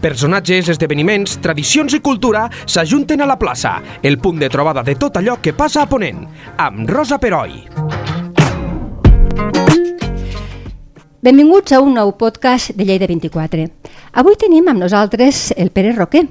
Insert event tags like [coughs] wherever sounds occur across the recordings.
Personatges, esdeveniments, tradicions i cultura s'ajunten a la plaça, el punt de trobada de tot allò que passa a Ponent, amb Rosa Peroi. Benvinguts a un nou podcast de Lleida 24. Avui tenim amb nosaltres el Pere Roquer.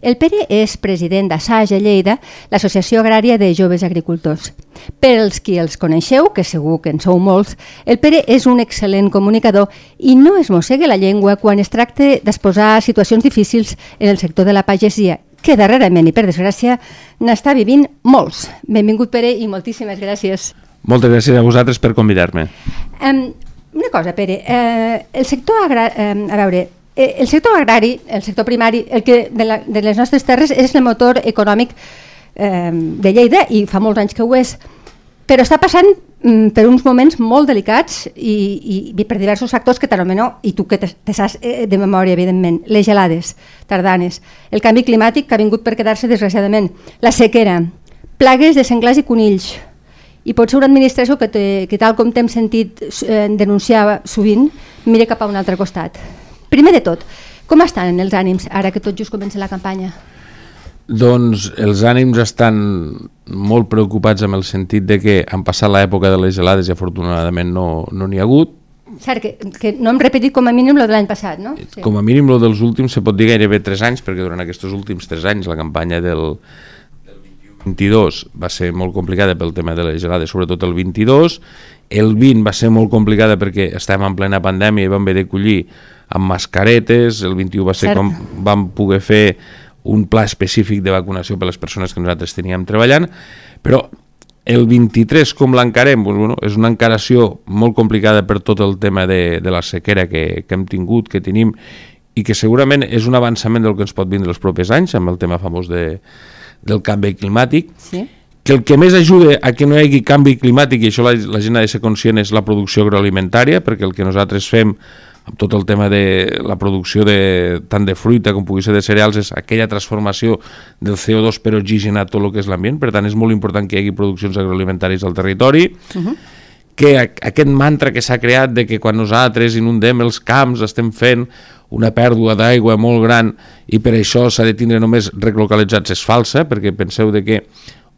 El Pere és president d'Assage a Lleida, l'Associació Agrària de Joves Agricultors. Per als qui els coneixeu, que segur que en sou molts, el Pere és un excel·lent comunicador i no es mossega la llengua quan es tracta d'exposar situacions difícils en el sector de la pagesia, que darrerament i per desgràcia n'està vivint molts. Benvingut Pere i moltíssimes gràcies. Moltes gràcies a vosaltres per convidar-me. Um, una cosa, Pere, eh, el sector agrari, eh, a veure, eh, el sector agrari, el sector primari, el que de, la, de les nostres terres és el motor econòmic eh, de Lleida i fa molts anys que ho és, però està passant mm, per uns moments molt delicats i, i per diversos factors que t'anomeno, i tu que te, te saps eh, de memòria, evidentment, les gelades tardanes, el canvi climàtic que ha vingut per quedar-se desgraciadament, la sequera, plagues de senglars i conills, i pot ser una administració que, te, que tal com t'hem sentit eh, denunciar sovint, mire cap a un altre costat. Primer de tot, com estan els ànims ara que tot just comença la campanya? Doncs els ànims estan molt preocupats amb el sentit de que han passat l'època de les gelades i afortunadament no n'hi no ha hagut. Cert, que, que no hem repetit com a mínim lo de l'any passat, no? Sí. Com a mínim lo dels últims se pot dir gairebé 3 anys, perquè durant aquests últims 3 anys la campanya del, del 22 va ser molt complicada pel tema de les gelades, sobretot el 22, el 20 va ser molt complicada perquè estàvem en plena pandèmia i vam haver de collir amb mascaretes, el 21 va ser Cert. quan vam poder fer un pla específic de vacunació per a les persones que nosaltres teníem treballant, però el 23 com l'encarem? Bueno, és una encaració molt complicada per tot el tema de, de la sequera que, que hem tingut, que tenim, i que segurament és un avançament del que ens pot vindre els propers anys, amb el tema famós de, del canvi climàtic, sí. que el que més ajuda a que no hi hagi canvi climàtic, i això la, la gent ha de ser conscient, és la producció agroalimentària, perquè el que nosaltres fem amb tot el tema de la producció de, tant de fruita com pugui ser de cereals, és aquella transformació del CO2 per oxigenar tot el que és l'ambient, per tant és molt important que hi hagi produccions agroalimentàries al territori, uh -huh. que aquest mantra que s'ha creat de que quan nosaltres inundem els camps estem fent una pèrdua d'aigua molt gran i per això s'ha de tindre només relocalitzats és falsa, perquè penseu de que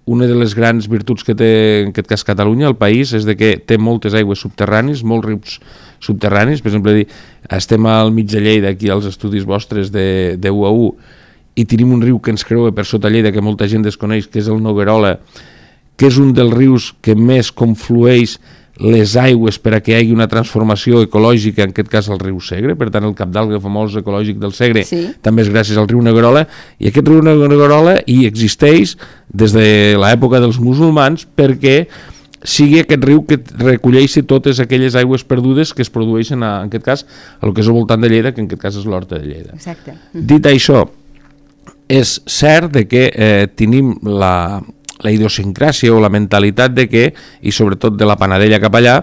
una de les grans virtuts que té en aquest cas Catalunya, el país, és de que té moltes aigües subterranis, molts rius subterranis, per exemple, dir, estem al mig de Lleida, aquí als estudis vostres de, de UAU, i tenim un riu que ens creua per sota Lleida, que molta gent desconeix, que és el Noguerola, que és un dels rius que més conflueix les aigües per a que hi hagi una transformació ecològica, en aquest cas el riu Segre, per tant el cap d'alga famós ecològic del Segre sí. també és gràcies al riu Negrola, i aquest riu Negrola hi existeix des de l'època dels musulmans perquè sigui aquest riu que recolleixi totes aquelles aigües perdudes que es produeixen, a, en aquest cas, a lo que és el voltant de Lleida, que en aquest cas és l'horta de Lleida. Exacte. Dit això, és cert de que eh, tenim la, la idiosincràsia o la mentalitat de que, i sobretot de la Panadella cap allà,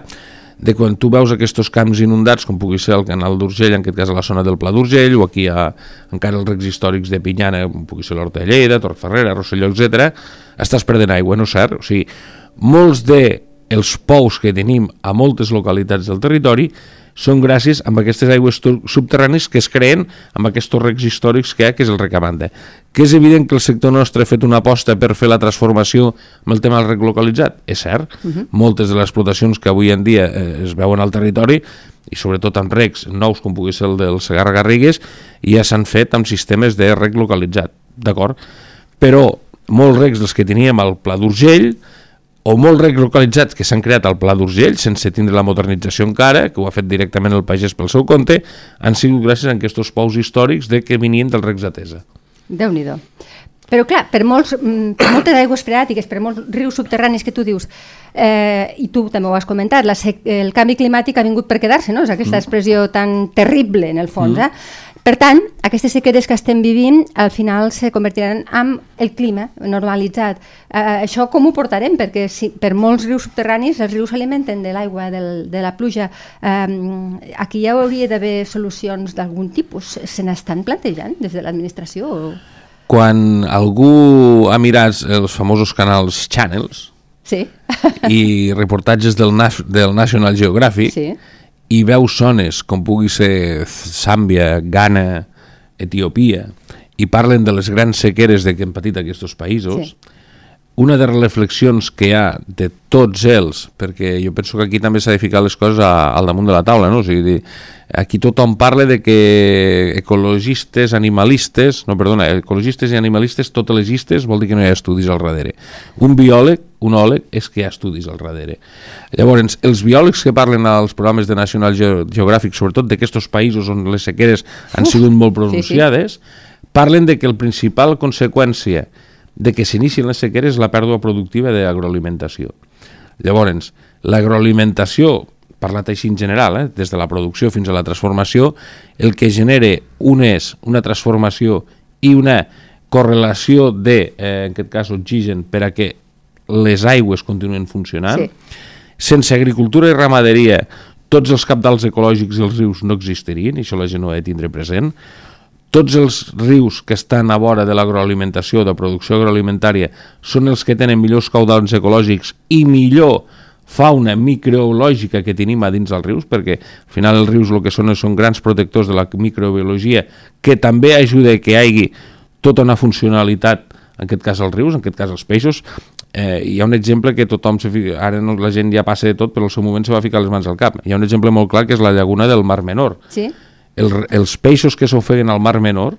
de quan tu veus aquests camps inundats, com pugui ser el canal d'Urgell, en aquest cas a la zona del Pla d'Urgell, o aquí a, encara els recs històrics de Pinyana, com pugui ser l'Horta de Lleida, Torreferrera, Rosselló, etc, estàs perdent aigua, no és cert? O sigui, molts de els pous que tenim a moltes localitats del territori són gràcies a aquestes aigües subterrànies que es creen amb aquests recs històrics que hi ha, que és el recamanda. Que és evident que el sector nostre ha fet una aposta per fer la transformació amb el tema del rec localitzat, és cert. Uh -huh. Moltes de les explotacions que avui en dia eh, es veuen al territori i sobretot amb recs nous com pugui ser el del Segarra Garrigues ja s'han fet amb sistemes de rec localitzat, d'acord? Però molts recs dels que teníem al Pla d'Urgell, o molt relocalitzats que s'han creat al Pla d'Urgell sense tindre la modernització encara, que ho ha fet directament el pagès pel seu compte, han sigut gràcies a aquests pous històrics de que venien del Recs d'Atesa. déu nhi però clar, per, molts, mm, per moltes aigües freàtiques, per molts rius subterranis que tu dius, eh, i tu també ho has comentat, la el canvi climàtic ha vingut per quedar-se, no? és aquesta mm. expressió tan terrible en el fons. Mm. Eh? Per tant, aquestes sequeres que estem vivint al final se convertiran en el clima normalitzat. Eh, això com ho portarem? Perquè si, per molts rius subterranis els rius s'alimenten de l'aigua de la pluja. Eh, aquí ja hauria d'haver solucions d'algun tipus. Se n'estan plantejant des de l'administració? O... Quan algú ha mirat els famosos canals Channels sí. i reportatges del, del National Geographic, sí i veu zones com pugui ser Zàmbia, Ghana, Etiòpia, i parlen de les grans sequeres de que han patit aquests països, sí. Una de les reflexions que hi ha de tots ells, perquè jo penso que aquí també s'ha de ficar les coses a, al damunt de la taula, no? o sigui, aquí tothom parla de que ecologistes, animalistes, no, perdona, ecologistes i animalistes, totes les llistes vol dir que no hi ha estudis al darrere. Un biòleg, un òleg, és que hi ha estudis al darrere. Llavors, els biòlegs que parlen als programes de National Geographic, sobretot d'aquests països on les sequeres han sigut molt pronunciades, sí, sí parlen de que el principal conseqüència de que s'inicien les sequeres la pèrdua productiva d'agroalimentació. Llavors, l'agroalimentació, parlat així en general, eh, des de la producció fins a la transformació, el que genera un és una transformació i una correlació de, eh, en aquest cas, oxigen per a que les aigües continuen funcionant. Sí. Sense agricultura i ramaderia, tots els capdals ecològics i els rius no existirien, i això la gent ho ha de tindre present tots els rius que estan a vora de l'agroalimentació, de producció agroalimentària, són els que tenen millors caudals ecològics i millor fauna microbiològica que tenim a dins dels rius, perquè al final els rius el que són són grans protectors de la microbiologia, que també ajuda que hi hagi tota una funcionalitat, en aquest cas els rius, en aquest cas els peixos. Eh, hi ha un exemple que tothom, se fica, ara no, la gent ja passa de tot, però al seu moment se va ficar les mans al cap. Hi ha un exemple molt clar que és la llaguna del Mar Menor. Sí el, els peixos que s'ofeguen al mar menor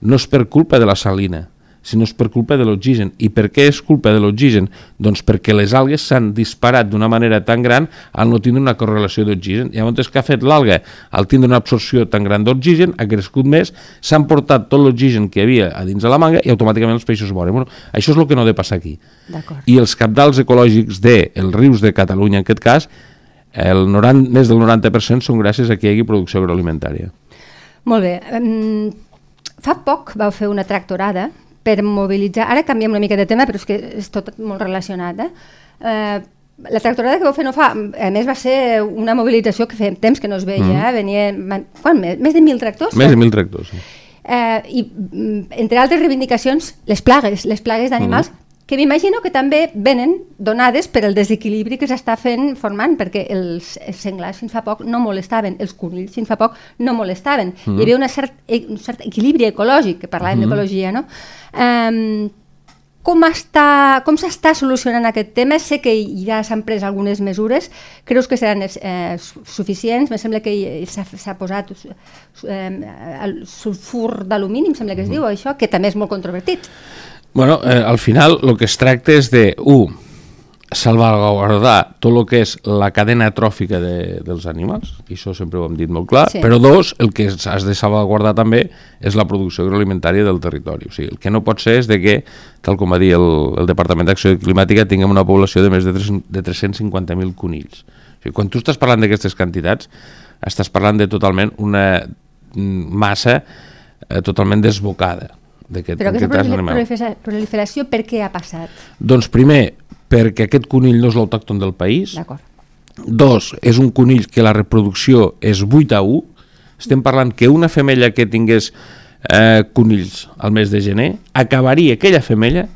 no és per culpa de la salina, sinó és per culpa de l'oxigen. I per què és culpa de l'oxigen? Doncs perquè les algues s'han disparat d'una manera tan gran al no tindre una correlació d'oxigen. Llavors, què ha fet l'alga? Al tindre una absorció tan gran d'oxigen, ha crescut més, s'han portat tot l'oxigen que havia a dins de la manga i automàticament els peixos moren. Bueno, això és el que no ha de passar aquí. I els capdals ecològics dels de, rius de Catalunya, en aquest cas, el 90, més del 90% són gràcies a que hi hagi producció agroalimentària. Molt bé. Um, fa poc vau fer una tractorada per mobilitzar... Ara canviem una mica de tema, però és que és tot molt relacionat. Eh? Uh, la tractorada que vau fer no fa... A més, va ser una mobilització que fem temps que no es veia. Mm. Eh? Venien... Quan? Més de mil tractors? Més de mil tractors, sí. Eh, I, mm, entre altres reivindicacions, les plagues, les plagues d'animals, mm que m'imagino que també venen donades per el desequilibri que s'està fent formant, perquè els, els senglars fins fa poc no molestaven, els conills fins fa poc no molestaven. Mm. Hi havia una cert, e, un cert equilibri ecològic, que parlàvem mm. d'ecologia, no? Um, com està, com s'està solucionant aquest tema? Sé que ja s'han pres algunes mesures, creus que seran eh, suficients? Me sembla que s'ha posat eh, el sulfur d'alumini, em sembla que es mm. diu això, que també és molt controvertit. Bueno, eh, al final el que es tracta és de, un, salvaguardar tot el que és la cadena tròfica de, dels animals, i això sempre ho hem dit molt clar, sí. però dos, el que has de salvaguardar també és la producció agroalimentària del territori. O sigui, el que no pot ser és de que, tal com va dir el, el Departament d'Acció Climàtica, tinguem una població de més de, de 350.000 conills. O sigui, quan tu estàs parlant d'aquestes quantitats, estàs parlant de totalment una massa eh, totalment desbocada però aquesta proliferació per què ha passat? Doncs primer, perquè aquest conill no és l'autòcton del país. D'acord. Dos, és un conill que la reproducció és 8 a 1. Estem parlant que una femella que tingués eh, conills al mes de gener, acabaria, aquella femella,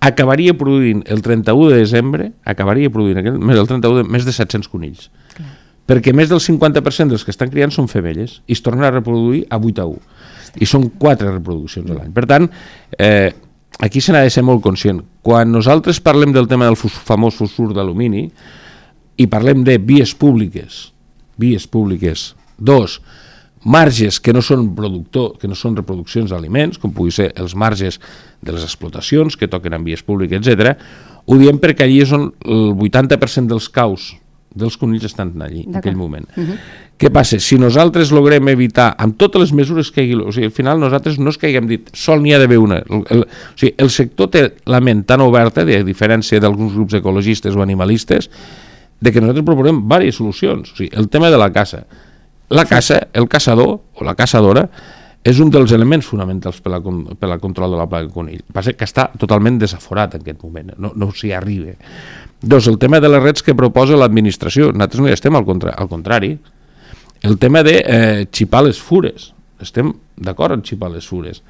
acabaria produint el 31 de desembre, acabaria produint aquell, més del 31 de, més de 700 conills. Clar. Perquè més del 50% dels que estan criant són femelles i es tornen a reproduir a 8 a 1 i són quatre reproduccions a l'any. Per tant, eh, aquí se n'ha de ser molt conscient. Quan nosaltres parlem del tema del famós fosfur d'alumini i parlem de vies públiques, vies públiques, dos, marges que no són productor, que no són reproduccions d'aliments, com pugui ser els marges de les explotacions que toquen en vies públiques, etc. Ho diem perquè allí és on el 80% dels caus dels conills estan allí, en aquell moment. Uh mhm. -huh. Què passa? Si nosaltres logrem evitar, amb totes les mesures que hi hagi, o sigui, al final nosaltres no és que haguem dit sol n'hi ha d'haver una, el, el, o sigui, el sector té la ment tan oberta, de, diferència d'alguns grups ecologistes o animalistes, de que nosaltres proposem diverses solucions. O sigui, el tema de la caça. La caça, el caçador o la caçadora, és un dels elements fonamentals per la, per la control de la plaga conill. Passa que està totalment desaforat en aquest moment, no, no s'hi arriba. Dos, el tema de les reds que proposa l'administració. Nosaltres no hi estem al, contra, al contrari. El tema de eh, xipar les fures. Estem d'acord en xipar les fures.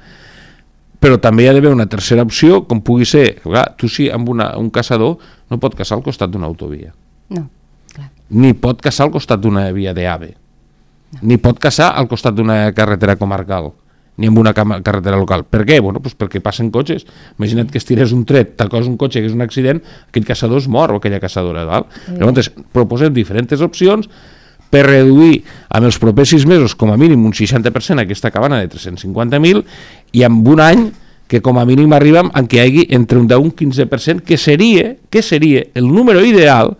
Però també hi ha d'haver una tercera opció, com pugui ser, clar, tu sí, amb una, un caçador no pot caçar al costat d'una autovia. No, clar. Ni pot caçar al costat d'una via d'AVE. No. Ni pot caçar al costat d'una carretera comarcal ni amb una carretera local. Per què? Bueno, doncs perquè passen cotxes. Imagina't que es tirés un tret, t'acos un cotxe, que és un accident, aquell caçador es mor o aquella caçadora, val? Llavors, proposem diferents opcions per reduir amb els propers sis mesos com a mínim un 60% aquesta cabana de 350.000 i amb un any que com a mínim arribem en què hi hagi entre un 10 i un 15%, que seria, que seria el número ideal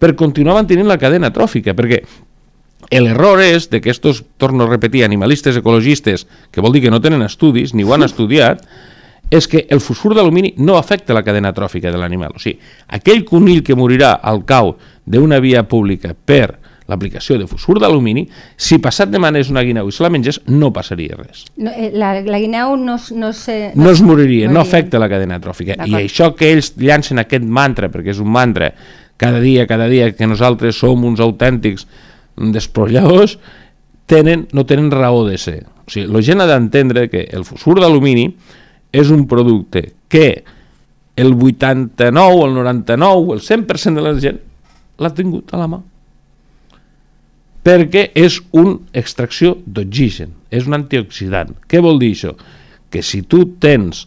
per continuar mantenint la cadena tròfica, perquè l'error és de que estos, torno a repetir, animalistes ecologistes, que vol dir que no tenen estudis, ni ho han estudiat, és que el fosfur d'alumini no afecta la cadena tròfica de l'animal. O sigui, aquell conill que morirà al cau d'una via pública per l'aplicació de fosfur d'alumini, si passat demanés una guineu i se la mengés, no passaria res. No, eh, la, la guineu no, no se... No es moriria, no moriria. afecta la cadena tròfica. I això que ells llancen aquest mantra, perquè és un mantra, cada dia, cada dia, que nosaltres som uns autèntics desprolladors, tenen, no tenen raó de ser. O sigui, la gent ha d'entendre que el fosfur d'alumini és un producte que el 89, el 99, el 100% de la gent l'ha tingut a la mà perquè és una extracció d'oxigen, és un antioxidant. Què vol dir això? Que si tu tens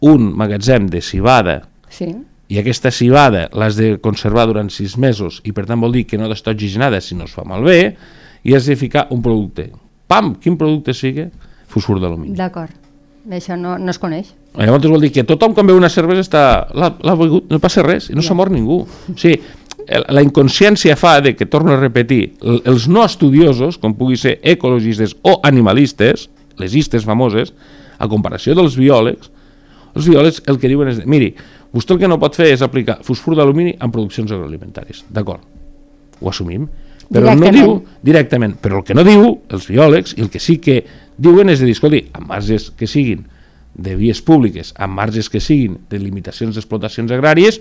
un magatzem de cibada Sí. i aquesta cibada l'has de conservar durant sis mesos i per tant vol dir que no ha d'estar oxigenada si no es fa malbé i has de ficar un producte. Pam! Quin producte sigui? Fosfur d'alumini. D'acord. Això no, no es coneix. Llavors vol dir que tothom quan veu una cervesa està... l'ha begut, no passa res, i no s'ha mort ningú. O sigui, la inconsciència fa de que, torno a repetir, el- els no estudiosos, com pugui ser ecologistes o animalistes, les istes famoses, a comparació dels biòlegs, els biòlegs el que diuen és, miri, vostè el que no pot fer és aplicar fosfur d'alumini en produccions agroalimentàries. D'acord, ho assumim. Però no diu directament, però el que no diu, els biòlegs, i el que sí que diuen és de dir, escolti, amb marges que siguin de vies públiques, amb marges que siguin de limitacions d'explotacions agràries,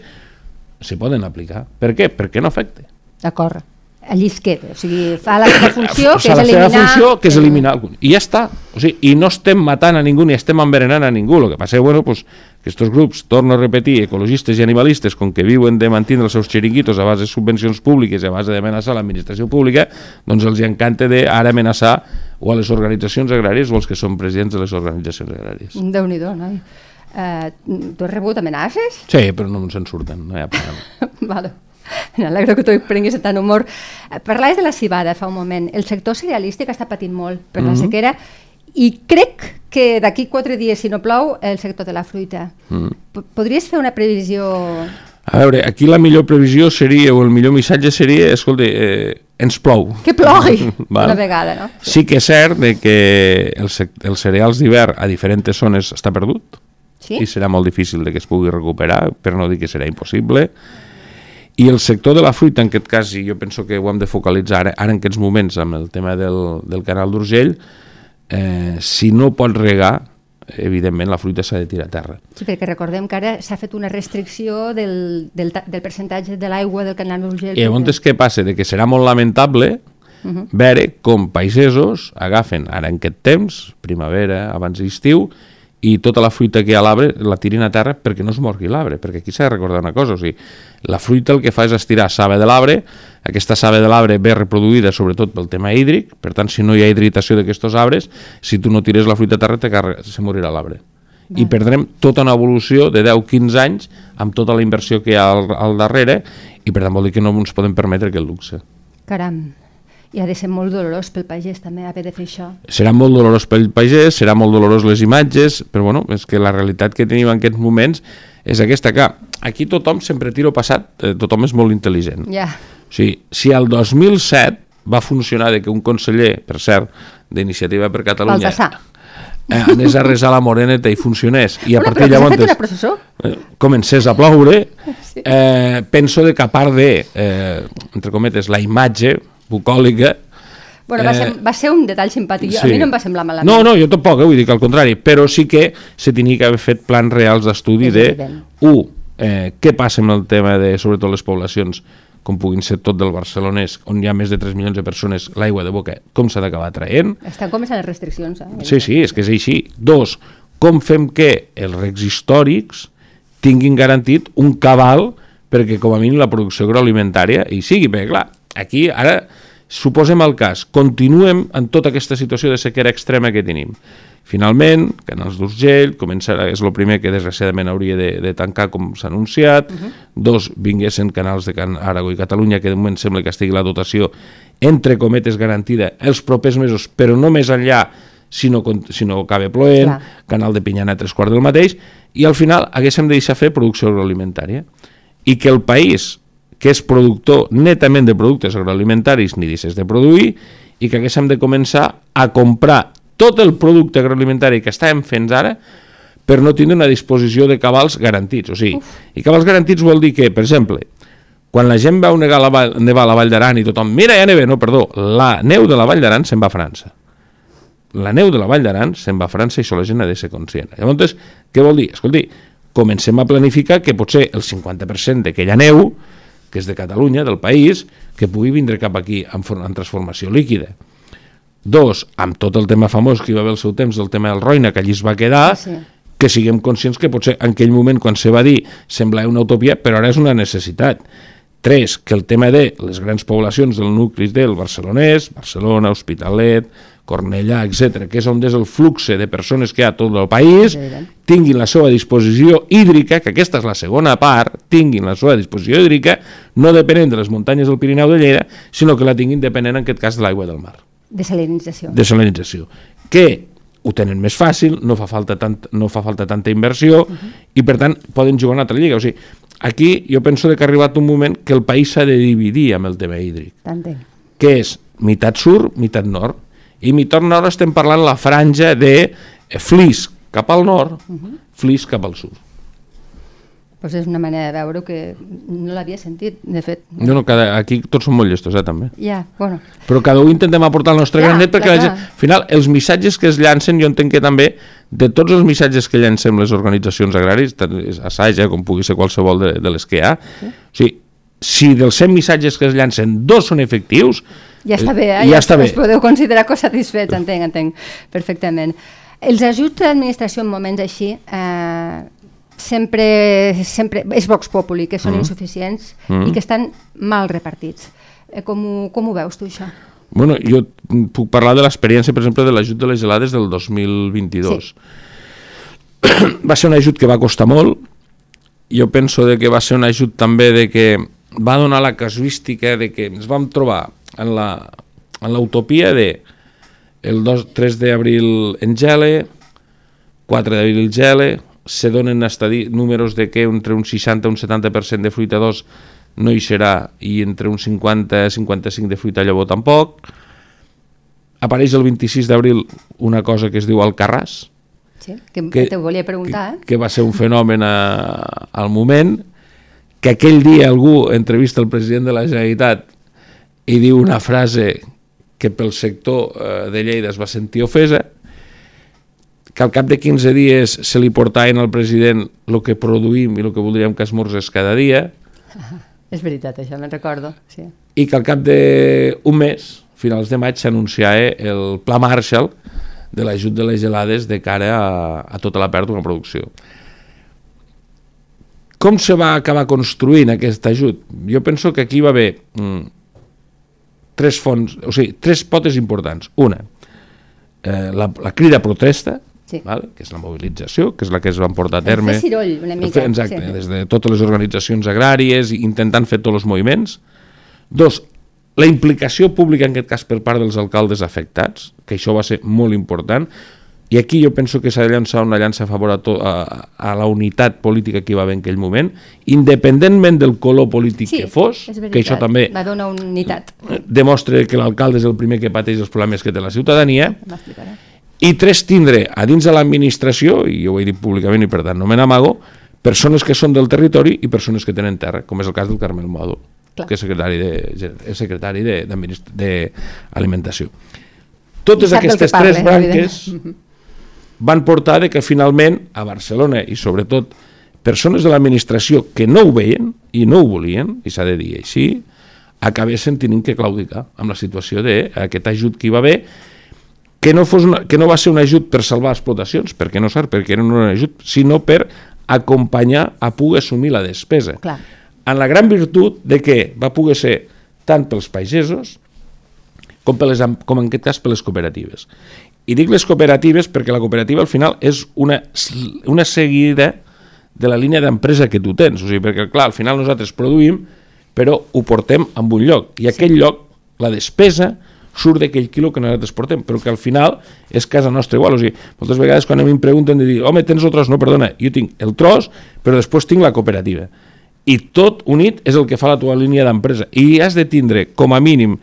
se poden aplicar. Per què? Perquè no afecta. D'acord. Allí es queda. O sigui, fa la seva [coughs] funció, que és la eliminar... funció, que és eliminar algun. I ja està. O sigui, I no estem matant a ningú ni estem envenenant a ningú. El que passa és bueno, pues, que estos grups, torno a repetir, ecologistes i animalistes, com que viuen de mantenir els seus xeriquitos a base de subvencions públiques i a base d'amenaçar l'administració pública, doncs els encanta de ara amenaçar o a les organitzacions agràries o als que són presidents de les organitzacions agràries. Déu-n'hi-do, noi. Uh, tu has rebut amenaces? Sí, però no se'n surten, no hi ha problema. [laughs] vale. M'alegro que tu prenguis tant humor. Eh, Parlaves de la cibada fa un moment. El sector cerealístic està patint molt per Mhm. la sequera i crec que d'aquí quatre dies, si no plou, el sector de la fruita. Mhm. P- Podries fer una previsió... A veure, aquí la millor previsió seria, o el millor missatge seria, escolta, eh, ens plou. Que plogui [laughs] una vegada, no? Sí que és cert de que el els cereals d'hivern a diferents zones està perdut Sí? i serà molt difícil de que es pugui recuperar, per no dir que serà impossible. I el sector de la fruita, en aquest cas, i jo penso que ho hem de focalitzar ara, ara en aquests moments amb el tema del, del canal d'Urgell, eh, si no pot regar, evidentment la fruita s'ha de tirar a terra. Sí, perquè recordem que ara s'ha fet una restricció del, del, del percentatge de l'aigua del canal d'Urgell. I llavors què passa? De que serà molt lamentable veure com pagesos agafen ara en aquest temps, primavera, abans d'estiu, i tota la fruita que hi ha a l'arbre la tirin a terra perquè no es morgui l'arbre, perquè aquí s'ha de recordar una cosa, o sigui, la fruita el que fa és estirar saba de l'arbre, aquesta saba de l'arbre ve reproduïda sobretot pel tema hídric, per tant, si no hi ha hidratació d'aquests arbres, si tu no tires la fruita a terra, se morirà l'arbre. I perdrem tota una evolució de 10-15 anys amb tota la inversió que hi ha al, al darrere i per tant vol dir que no ens podem permetre aquest luxe. Caram, i ha de ser molt dolorós pel pagès també haver de fer això. Serà molt dolorós pel pagès, serà molt dolorós les imatges, però bueno, és que la realitat que tenim en aquests moments és aquesta que aquí tothom sempre tiro passat, eh, tothom és molt intel·ligent. Ja, O sigui, si el 2007 va funcionar de que un conseller, per cert, d'Iniciativa per Catalunya Baltasar. eh, anés a resar la moreneta i funcionés i a partir llavors processó? eh, comencés a ploure eh, penso de que a part de eh, entre cometes, la imatge bucòlica Bueno, va, Eh, ser, va ser un detall simpàtic. Sí. A mi no em va semblar malament. no, no, jo tampoc, eh, vull dir que al contrari, però sí que se tenia que haver fet plans reals d'estudi de, evident. un, eh, què passa amb el tema de, sobretot les poblacions, com puguin ser tot del barcelonès, on hi ha més de 3 milions de persones, l'aigua de boca, com s'ha d'acabar traient, Estan començant les restriccions. Eh? Sí, sí, és que és així. Dos, com fem que els recs històrics tinguin garantit un cabal perquè com a mínim la producció agroalimentària hi sigui, perquè clar, aquí ara suposem el cas, continuem en tota aquesta situació de sequera extrema que tenim Finalment, Canals d'Urgell començarà, és el primer que desgraciadament hauria de, de tancar com s'ha anunciat, uh -huh. dos vinguessin canals de Can Aragó i Catalunya, que de moment sembla que estigui la dotació entre cometes garantida els propers mesos, però no més enllà si no, si no acaba ploent, Clar. canal de Pinyana tres quarts del mateix, i al final haguéssim de deixar fer producció agroalimentària. I que el país, que és productor netament de productes agroalimentaris, ni deixés de produir, i que haguéssim de començar a comprar tot el producte agroalimentari que estàvem fent ara per no tindre una disposició de cabals garantits. O sigui, Uf. i cabals garantits vol dir que, per exemple, quan la gent veu negar la vall, nevar la Vall d'Aran i tothom, mira, ja neve, no, perdó, la neu de la Vall d'Aran se'n va a França. La neu de la Vall d'Aran se'n va a França i això la gent ha de ser conscient. Llavors, què vol dir? Escolti, comencem a planificar que potser el 50% d'aquella neu, que és de Catalunya, del país, que pugui vindre cap aquí en, en transformació líquida. Dos, amb tot el tema famós que hi va haver al seu temps, el tema del Roina, que allí es va quedar, sí. que siguem conscients que potser en aquell moment, quan se va dir, semblava una utopia, però ara és una necessitat. Tres, que el tema de les grans poblacions del nucli del barcelonès, Barcelona, Hospitalet, Cornellà, etc, que és on és el flux de persones que hi ha a tot el país, tinguin la seva disposició hídrica, que aquesta és la segona part, tinguin la seva disposició hídrica, no depenent de les muntanyes del Pirineu de Lleida, sinó que la tinguin depenent, en aquest cas, de l'aigua del mar. Desalinització. Desalinització. Que ho tenen més fàcil, no fa falta, tant, no fa falta tanta inversió uh -huh. i per tant poden jugar una altra lliga. O sigui, aquí jo penso que ha arribat un moment que el país s'ha de dividir amb el tema hídric. T'entenc. Que és meitat sud, meitat nord. I meitat nord estem parlant la franja de Flix cap al nord, uh -huh. Flix cap al sud pues és una manera de veure que no l'havia sentit, de fet. No, no, cada, aquí tots som molt llestos, eh, també. Ja, bueno. Però cada un intentem aportar el nostre ja, granet perquè la gent, al final, els missatges que es llancen, jo entenc que també, de tots els missatges que llancem les organitzacions agràries, assaig, eh, com pugui ser qualsevol de, de les que hi ha, sí? o sigui, si dels 100 missatges que es llancen, dos són efectius... Ja està bé, eh? ja, ja està bé. podeu considerar cosa satisfets, entenc, entenc, perfectament. Els ajuts de l'administració en moments així eh, sempre, sempre és Vox Populi, que són mm. insuficients mm. i que estan mal repartits. Eh, com, ho, com ho veus tu, això? Bueno, jo puc parlar de l'experiència, per exemple, de l'ajut de les gelades del 2022. Sí. [clears throat] va ser un ajut que va costar molt, jo penso de que va ser un ajut també de que va donar la casuística de que ens vam trobar en la en l'utopia de el 2, 3 d'abril en gele, 4 d'abril gele, se donen hasta números de que entre un 60 i un 70% de fruita d'os no hi serà i entre un 50 i 55 de fruita llavor tampoc. Apareix el 26 d'abril una cosa que es diu Alcarràs, sí, que, que te volia preguntar. Que, eh? que va ser un fenomen a, al moment, que aquell dia algú entrevista el president de la Generalitat i diu una frase que pel sector eh, de Lleida es va sentir ofesa, que al cap de 15 dies se li portaven al president el que produïm i el que voldríem que esmorzés cada dia. Ah, [laughs] és veritat, això me'n recordo. Sí. I que al cap d'un mes, finals de maig, s'anunciava el Pla Marshall de l'ajut de les gelades de cara a, a tota la pèrdua de producció. Com se va acabar construint aquest ajut? Jo penso que aquí va haver mm, tres fonts, o sigui, tres potes importants. Una, eh, la, la crida protesta, sí. val? que és la mobilització, que és la que es van portar a terme. Fer ciroll, una mica. Fer, exacte, sí. des de totes les organitzacions agràries, intentant fer tots els moviments. Dos, la implicació pública, en aquest cas, per part dels alcaldes afectats, que això va ser molt important, i aquí jo penso que s'ha de llançar una llança a favor a, to, a, a la unitat política que hi va haver en aquell moment, independentment del color polític sí, que fos, que això també va donar unitat. demostra que l'alcalde és el primer que pateix els problemes que té la ciutadania, i tres, tindre a dins de l'administració, i jo ho he dit públicament i per tant no me n'amago, persones que són del territori i persones que tenen terra, com és el cas del Carmel Modo, Clar. que és secretari de, és secretari d'alimentació. Totes aquestes tres branques [laughs] van portar de que finalment a Barcelona i sobretot persones de l'administració que no ho veien i no ho volien, i s'ha de dir així, acabessin tenint que claudicar amb la situació d'aquest ajut que hi va haver que no, fos una, que no va ser un ajut per salvar explotacions, perquè no cert, perquè no era un ajut, sinó per acompanyar a poder assumir la despesa. Clar. En la gran virtut de que va poder ser tant pels pagesos com, per les, com en aquest cas per les cooperatives. I dic les cooperatives perquè la cooperativa al final és una, una seguida de la línia d'empresa que tu tens. O sigui, perquè clar, al final nosaltres produïm, però ho portem en un lloc. I aquell sí. lloc, la despesa, surt d'aquell quilo que nosaltres portem, però que al final és casa nostra igual. O sigui, moltes vegades quan a mi em pregunten de dir, home, tens el tros? No, perdona, jo tinc el tros, però després tinc la cooperativa. I tot unit és el que fa la teva línia d'empresa. I has de tindre, com a mínim,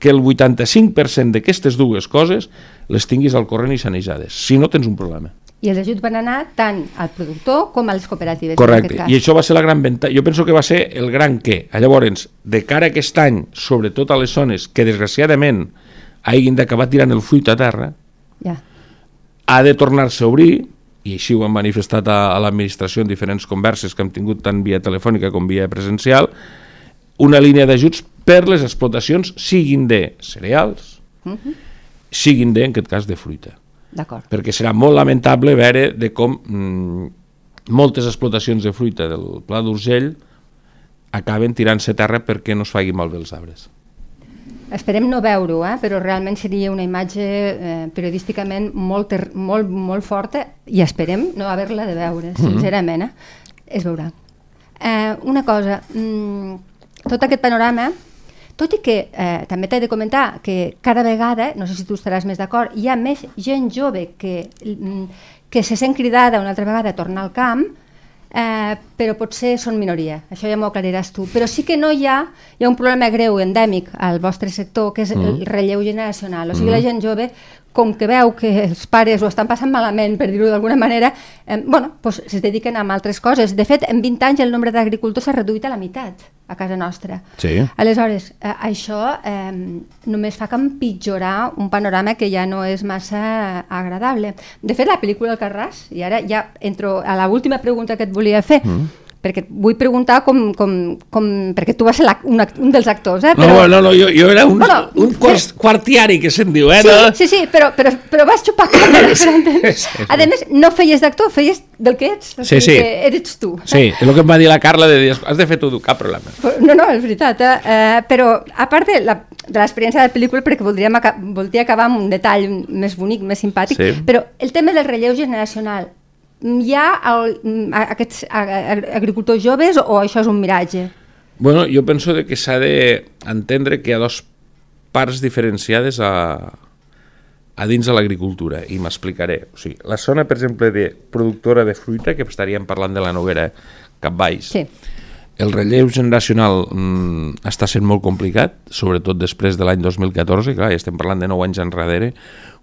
que el 85% d'aquestes dues coses les tinguis al corrent i sanejades. Si no, tens un problema. I els ajuts van anar tant al productor com a les cooperatives. Correcte, i això va ser la gran venta. Jo penso que va ser el gran què. Llavors, de cara a aquest any, sobretot a les zones que desgraciadament hagin d'acabar tirant el fruit a terra, ja. ha de tornar-se a obrir, i així ho han manifestat a, a l'administració en diferents converses que hem tingut tant via telefònica com via presencial, una línia d'ajuts per les explotacions siguin de cereals, uh -huh. siguin de, en aquest cas, de fruita. D'acord. Perquè serà molt lamentable veure de com mm, moltes explotacions de fruita del Pla d'Urgell acaben tirant-se terra perquè no es faci malbé els arbres. Esperem no veure-ho, eh? però realment seria una imatge eh, periodísticament molt, molt, molt forta i esperem no haver-la de veure, mhm. sincerament. Eh? Es veurà. Eh, una cosa, mm, tot aquest panorama, tot i que eh, també t'he de comentar que cada vegada, no sé si tu estaràs més d'acord, hi ha més gent jove que, mm, que se sent cridada una altra vegada a tornar al camp, eh, però potser són minoria, això ja m'ho aclariràs tu, però sí que no hi ha, hi ha un problema greu, endèmic al vostre sector, que és mm. el relleu generacional, o sigui, mm. la gent jove com que veu que els pares ho estan passant malament, per dir-ho d'alguna manera, eh, bueno, pues, es dediquen a altres coses. De fet, en 20 anys el nombre d'agricultors s'ha reduït a la meitat a casa nostra. Sí. Aleshores, eh, això eh, només fa que empitjorar un panorama que ja no és massa agradable. De fet, la pel·lícula El Carràs, i ara ja entro a l'última pregunta que et volia fer, mm perquè vull preguntar com, com, com perquè tu vas ser la, un, un dels actors, eh? Però... No, no, no, jo, jo era un, bueno, un quart, quartiari que se'n diu, eh? Sí, no? sí, sí, però, però, però vas xupar càmera, sí, A més, no feies d'actor, feies del que ets, o sí, sí. que eres tu. Sí, és el que em va dir la Carla, de dir, has de fer tu, cap problema. No, no, és veritat, eh? eh però a part de la, de l'experiència de la pel·lícula, perquè voldríem voldria acabar amb un detall més bonic, més simpàtic, sí. però el tema del relleu generacional, hi ha el, aquests agricultors joves o això és un miratge? Bueno, jo penso que s'ha d'entendre que hi ha dos parts diferenciades a, a dins de l'agricultura, i m'explicaré. O sigui, la zona, per exemple, de productora de fruita, que estaríem parlant de la Noguera cap baix, sí. el relleu generacional mm, està sent molt complicat, sobretot després de l'any 2014, clar, ja estem parlant de 9 anys enrere,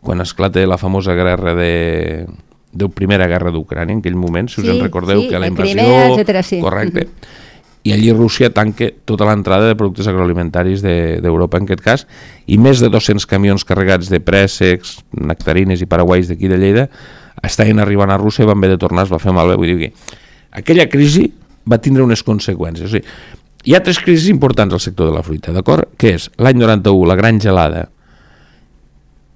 quan esclata la famosa guerra de, de Primera Guerra d'Ucrània, en aquell moment, si us sí, en recordeu, sí, que la invasió... Crimea, etcètera, sí. Correcte. Mm -hmm. I allí Rússia tanca tota l'entrada de productes agroalimentaris d'Europa, de, en aquest cas, i més de 200 camions carregats de préssecs, nectarines i paraguais d'aquí de Lleida estaven arribant a Rússia i van haver de tornar, es va fer malbé. Vull dir que aquella crisi va tindre unes conseqüències. O sigui, hi ha tres crisis importants al sector de la fruita, d'acord? Que és l'any 91, la gran gelada,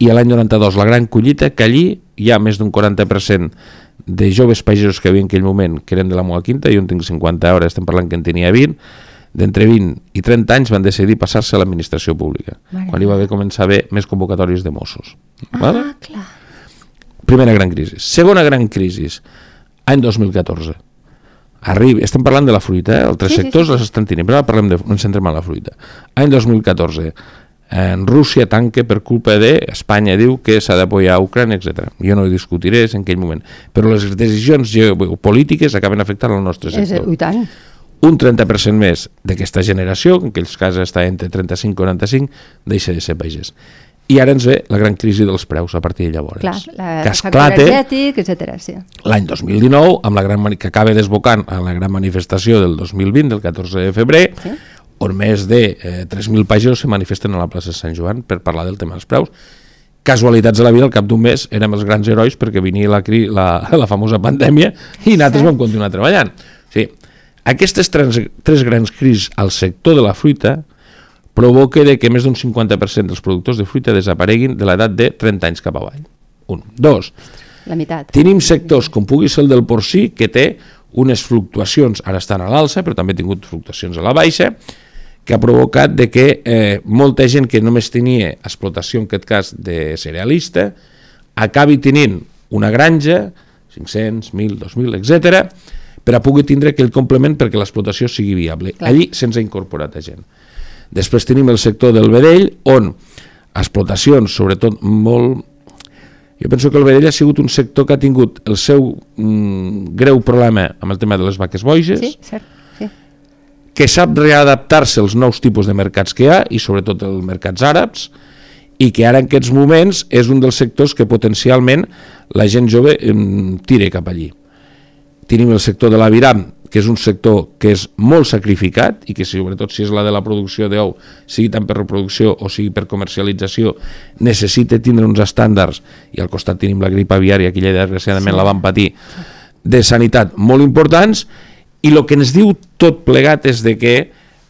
i l'any 92 la gran collita, que allí hi ha més d'un 40% de joves pagesos que havia en aquell moment, que eren de la Moa Quinta, jo en tinc 50 hores, estem parlant que en tenia 20, d'entre 20 i 30 anys van decidir passar-se a l'administració pública, Mare quan hi va haver començar a haver més convocatòries de Mossos. Ah, vale? clar. Primera gran crisi. Segona gran crisi, any 2014. Arriba, estem parlant de la fruita, eh? altres sí, sectors sí, sí. les estan tenint, però ara parlem de, ens centrem en la fruita. Any 2014, en Rússia tanca per culpa de Espanya diu que s'ha d'apoyar a Ucrània, etc. Jo no ho discutiré en aquell moment, però les decisions polítiques acaben afectant el nostre sector. És, tant. Un 30% més d'aquesta generació, en aquells casos està entre 35 i 45, deixa de ser pagès. I ara ens ve la gran crisi dels preus a partir de llavors. Clar, la, que esclata etc. Sí. L'any 2019, amb la gran, que acaba desbocant a la gran manifestació del 2020, del 14 de febrer, sí on més de eh, 3.000 pàgines se manifesten a la plaça de Sant Joan per parlar del tema dels preus. Casualitats de la vida, al cap d'un mes érem els grans herois perquè venia la, la, [laughs] la famosa pandèmia i nosaltres sí. vam continuar treballant. Sigui, aquestes tres, tres grans crisis al sector de la fruita provoca de que més d'un 50% dels productors de fruita desapareguin de l'edat de 30 anys cap avall. Un. Dos. La meitat. Tenim sectors, com pugui ser el del porcí, que té unes fluctuacions, ara estan a l'alça, però també ha tingut fluctuacions a la baixa, que ha provocat de que eh, molta gent que només tenia explotació, en aquest cas, de cerealista, acabi tenint una granja, 500, 1.000, 2.000, etc, per a poder tindre aquell complement perquè l'explotació sigui viable. Clar. Allí se'ns ha incorporat a gent. Després tenim el sector del vedell, on explotacions, sobretot molt... Jo penso que el vedell ha sigut un sector que ha tingut el seu mm, greu problema amb el tema de les vaques boges, Sí, cert. Que sap readaptar-se als nous tipus de mercats que hi ha, i sobretot els mercats àrabs, i que ara en aquests moments és un dels sectors que potencialment la gent jove tira cap allí. Tenim el sector de l'aviram, que és un sector que és molt sacrificat i que sobretot si és la de la producció d'ou, sigui tant per reproducció o sigui per comercialització, necessita tindre uns estàndards, i al costat tenim la grip aviària, que ja desgraciadament Sí. la van patir, de sanitat molt importants, i el que ens diu tot plegat és de que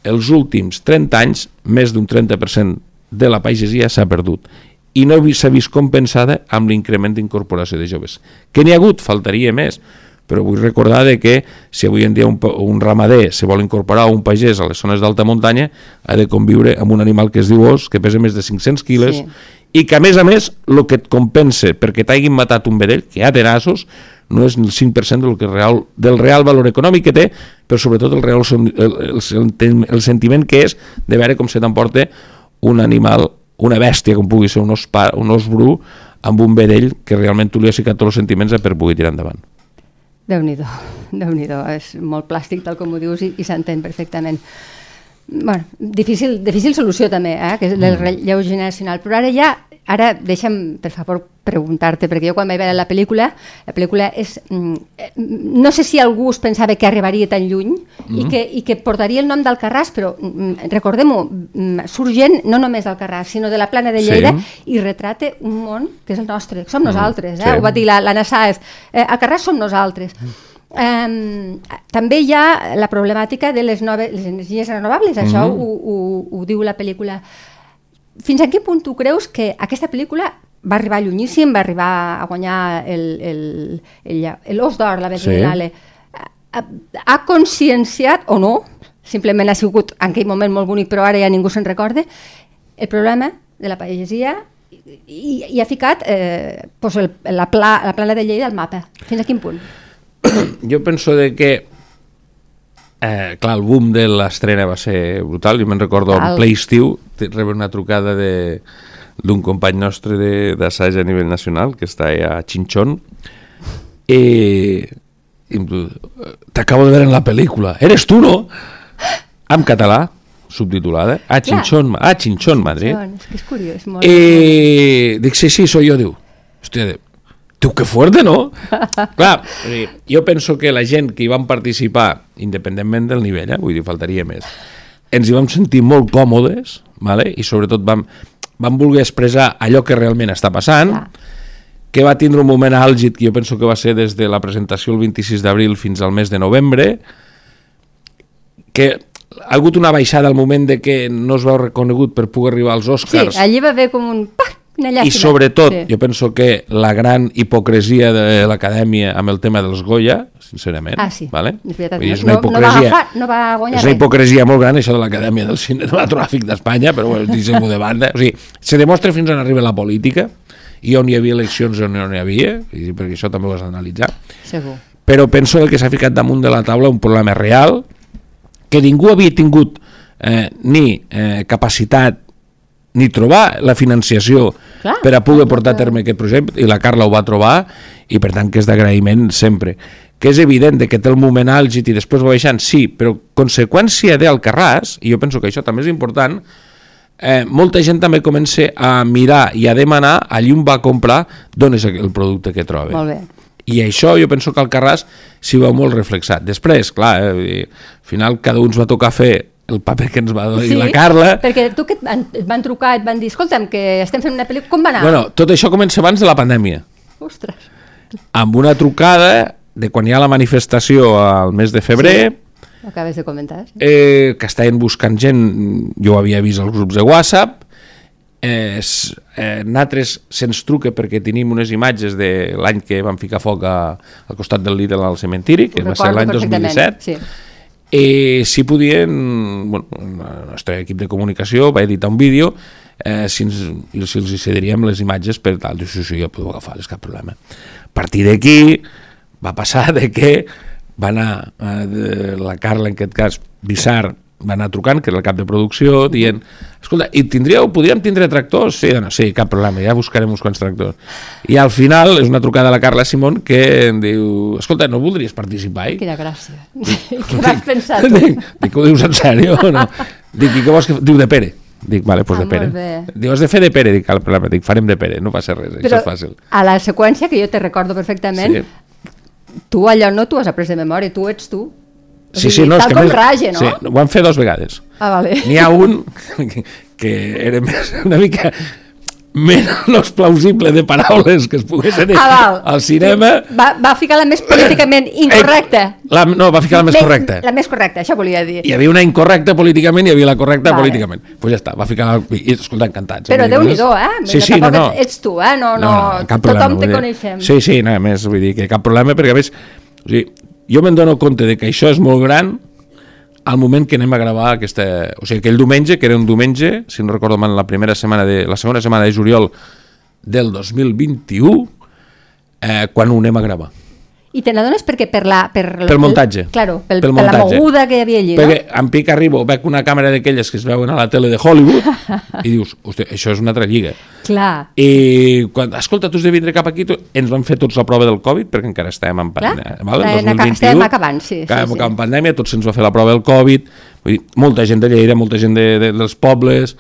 els últims 30 anys, més d'un 30% de la pagesia s'ha perdut i no s'ha vist compensada amb l'increment d'incorporació de joves. Que n'hi ha hagut, faltaria més, però vull recordar de que si avui en dia un, un ramader se vol incorporar un pagès a les zones d'alta muntanya ha de conviure amb un animal que es diu os, que pesa més de 500 quilos Sí. i que a més a més el que et compensa perquè t'hagin matat un vedell, que ja té nassos, no és el 5% del, que real, del real valor econòmic que té, però sobretot el, real, el, el, el, el sentiment que és de veure com se t'emporta un animal, una bèstia, com pugui ser un os, pa, un os bru, amb un vedell que realment tu li has ficat tots els sentiments per poder tirar endavant. Déu-n'hi-do, déu nhi déu és molt plàstic tal com ho dius i, i s'entén perfectament. bueno, difícil, difícil solució també, eh, que és del relleu generacional, però ara ja, ara deixa'm, per favor, preguntar-te, perquè jo quan vaig veure la pel·lícula, la pel·lícula és... mm, eh, no sé si algú es pensava que arribaria tan lluny i, que, i que portaria el nom d'Alcarràs, però mm, recordem-ho, mm, surt gent no només d'Alcarràs, sinó de la plana de Sí. Lleida i retrata un món que és el nostre, som nosaltres, eh? sí. ho va dir la- l'Anna Sáez, eh, Alcarràs som nosaltres. Um, també hi ha la problemàtica de les, noves, les energies renovables, això ho, ho, ho diu la pel·lícula. Fins a quin punt tu creus que aquesta pel·lícula va arribar llunyíssim, va arribar a guanyar el, el, el, el Os d'Or, la Berlinale, sí. ha, ha conscienciat, o no, simplement ha sigut en aquell moment molt bonic, però ara ja ningú se'n recorda, el problema de la pagesia i, i ha ficat eh, pues el, la, pla, la plana de Lleida al mapa. Fins a quin punt? [coughs] Jo penso de que eh, clar, el boom de l'estrena va ser brutal, jo me'n recordo en Val. ple estiu rebre una trucada de d'un company nostre de- d'assaig a nivell nacional que està a Chinchón i, i em diu, t'acabo de veure en la pel·lícula eres tu, no? [gasps] en català subtitulada a Chinchón, a Chinchón, Madrid És que és curiós. Molt, Eh, dic, sí, sí, soy yo, diu. Hòstia, diu, que fuerte, no? [laughs] Clar, jo penso que la gent que hi van participar, independentment del nivell, eh, vull dir, faltaria més, ens hi vam sentir molt còmodes, vale? i sobretot vam, vam voler expressar allò que realment està passant, Clar. que va tindre un moment àlgid que jo penso que va ser des de la presentació el 26 d'abril fins al mes de novembre, que ha hagut una baixada al moment de que no es veu reconegut per poder arribar als Sí, Oscars, allí va haver com un... Pa, una llàstima. I sobretot, Sí. jo penso que la gran hipocresia de l'acadèmia amb el tema dels Goya, sincerament, Ah, sí, vale? és veritat. Vull dir, és No- una no va hipocresia, agafar- no va guanyar és una res. hipocresia molt gran, això de l'acadèmia del cinematogràfic d'Espanya, però bueno, deixem-ho de banda. O sigui, se demostra fins on arriba la política, i on hi havia eleccions i on no n'hi havia, perquè això també ho has d'analitzar, Segur. però penso que s'ha ficat damunt de la taula un problema real que ningú havia tingut eh, ni eh, capacitat ni trobar la financiació Clar, per a poder clar, portar a terme aquest projecte i la Carla ho va trobar i per tant que és d'agraïment sempre que és evident de que té el moment àlgid i després va baixant, sí, però conseqüència d'Alcarràs, i jo penso que això també és important, eh, molta gent també comença a mirar i a demanar allí on va comprar d'on és el producte que troba. Molt bé. I això jo penso que al Carràs s'hi veu molt reflexat. Després, clar, eh, al final cada un va tocar fer el paper que ens va donar la Carla. perquè tu que et van, et van trucar, et van dir, escolta'm, que estem fent una pel·lícula, com va anar? Bueno, tot això comença abans de la pandèmia, Ostres. amb una trucada de quan hi ha la manifestació al mes de febrer, Ho acabes de comentar. Sí. eh, que estaven buscant gent, jo ho havia vist als grups de WhatsApp, eh, eh, nosaltres se'ns truca perquè tenim unes imatges de l'any que vam ficar foc a, al costat del Lidl al cementiri, que Ho va ser l'any perfectament, 2017, Sí. I si podien, bueno, el nostre equip de comunicació va editar un vídeo eh, si, ens, si els cediríem les imatges per tal, diu, sí, sí, ja podeu agafar, és cap problema. A partir d'aquí va passar de que va anar eh, de, la Carla, en aquest cas, Bissar, va anar trucant, que era el cap de producció, dient, escolta, i tindríeu, podríem tindre tractors? Sí, no, sí, cap problema, ja buscarem uns quants tractors. I al final és una trucada a la Carla Simón que em diu, escolta, no voldries participar? Quina gràcia. [laughs] Què vas pensar tu? Dic, dic, ho dius en sèrio o no? Dic, i què vols que... Diu, de Pere. Dic, vale, doncs Ah, de Pere. Diu, has de fer de Pere. Dic, problema. Dic, farem de Pere, no passa res, això és fàcil. a la seqüència, que jo te recordo perfectament, Sí. tu allò no t'ho has après de memòria, tu ets tu. Sí, sí, no, és tal que com més- raja, no? Sí, ho van fer dos vegades. Ah, vale. N'hi ha un que, que era més, una mica menys plausible de paraules que es poguessin dir Ah, val. al cinema. Va, va ficar la més políticament [coughs] incorrecta. Eh, La, no, va ficar la més correcta. La més correcta, això volia dir. Hi havia una incorrecta políticament i hi havia la correcta Vale. políticament. Doncs pues ja està, va ficar... La... I, escolta, encantats. Però dir, Déu-n'hi-do, coses- eh? Sí, sí, no, no. Ets tu, eh? No, no, cap tothom problema, te vull dir. coneixem. Sí, sí, no, a més, vull dir que cap problema, perquè a més, o sigui, jo me'n dono compte de que això és molt gran al moment que anem a gravar aquesta... O sigui, aquell diumenge, que era un diumenge, si no recordo mal, la primera setmana de... la segona setmana de juliol del 2021, eh, quan ho anem a gravar. I te n'adones perquè per la... Per, Pel muntatge. Claro, pel, Pel per la muntatge. moguda que hi havia allí, Perquè no? en pic arribo, veig una càmera d'aquelles que es veuen a la tele de Hollywood i dius, hosti, això és una altra lliga. Clar. I quan, escolta, tu has de vindre cap aquí, tu, ens van fer tots la prova del Covid, perquè encara estem en pandèmia. Val? Aca- 2021, estem acabant, sí, sí, acabem sí. acabant pandèmia, tots se'ns va fer la prova del Covid, vull dir, molta gent de Lleida, molta gent de, de, dels pobles,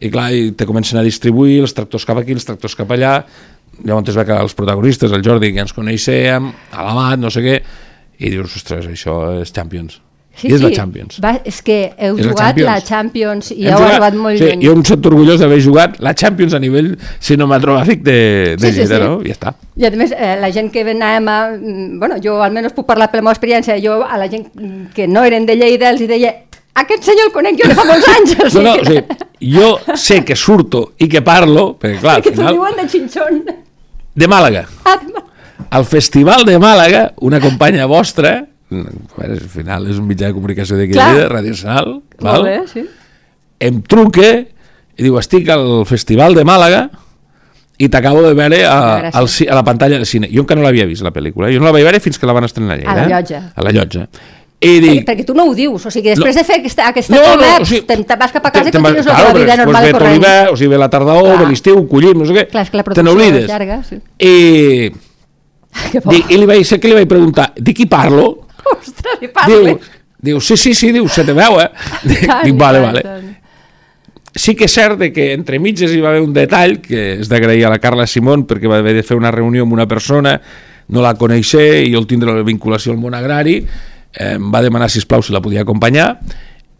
i clar, i te comencen a distribuir els tractors cap aquí, els tractors cap allà, llavors es ve que els protagonistes, el Jordi, que ens coneixem, a l'Amat, no sé què, i dius, ostres, això és Champions. I és la Champions. Va, és que heu És la jugat la Champions. Champions i heu arribat molt sí, lluny. Jo em sento orgullós d'haver jugat la Champions a nivell cinematogràfic de, de Sí, sí, Lleida, sí. no? I ja està. I a més, eh, la gent que anàvem a... mm, Bueno, jo almenys puc parlar per la meva experiència, jo a la gent que no eren de Lleida els deia aquest senyor el conec jo de fa molts anys. [laughs] O No, sigui, no, o sigui, jo sé que surto i que parlo, perquè [laughs] clar, al que t'ho final, diuen de xinxón. De Màlaga. Ah, Al Festival de Màlaga, una companya vostra, al final és un mitjà de comunicació de Clar. Lleida, Radio Molt val? bé, sí. em truque i diu, estic al Festival de Màlaga i t'acabo de veure a, al, a la pantalla del cine. Jo encara no l'havia vist, la pel·lícula. Jo no la vaig veure fins que la van estrenar a Lleida. A la eh? llotja. A la llotja. I Perquè, dic... perquè tu no ho dius, o sigui, després No. de fer aquesta, aquesta No, no, coma, o sigui, te'n te'n vas cap a casa i continues la teva vida normal i ve corrent. l'hivern, o sigui, ve la tardor, Clar. ve l'estiu, collim, no sé què. Clar, que la te n'oblides. llarga, sí. I, [laughs] dic, i li vaig, sé que li vaig preguntar, de qui parlo? Ostres, li Diu, parles. diu, sí, sí, sí, diu, se te veu, eh? [laughs] Dic, Tant, dic vale, vale. tant. Sí que és cert de que entre mitges hi va haver un detall que és d'agrair a la Carla Simón perquè va haver de fer una reunió amb una persona, no la coneixer i jo el tindre la vinculació al món agrari, em va demanar, si plau si la podia acompanyar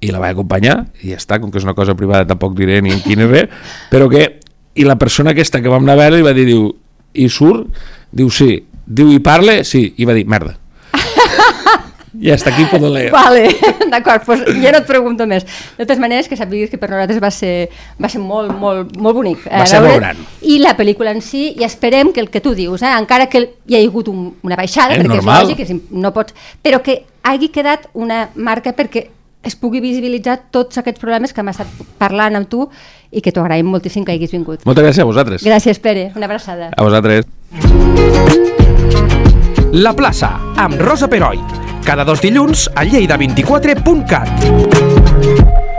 i la vaig acompanyar i ja està, com que és una cosa privada tampoc diré ni en quin res, però que i la persona aquesta que vam anar a veure li va dir, diu, i surt? Diu, sí. Diu, i parle? Sí. I va dir, merda. [laughs] I hasta aquí puedo leer. Vale, [laughs] d'acord, doncs ja no et pregunto més. De totes maneres, que sàpigues que per nosaltres va ser, va ser molt, molt, molt bonic. eh, Va ser molt gran. I la pel·lícula en si, i esperem que el que tu dius, eh, encara que hi ha hagut un, una baixada, És perquè normal. és lògic, és, no pots, però que hagi quedat una marca perquè es pugui visibilitzar tots aquests problemes que hem estat parlant amb tu i que t'ho agraïm moltíssim que hagis vingut. Moltes gràcies a vosaltres. Gràcies, Pere. Una abraçada. A vosaltres. La plaça, amb Rosa Peroi. Cada dos dilluns a lleida24.cat.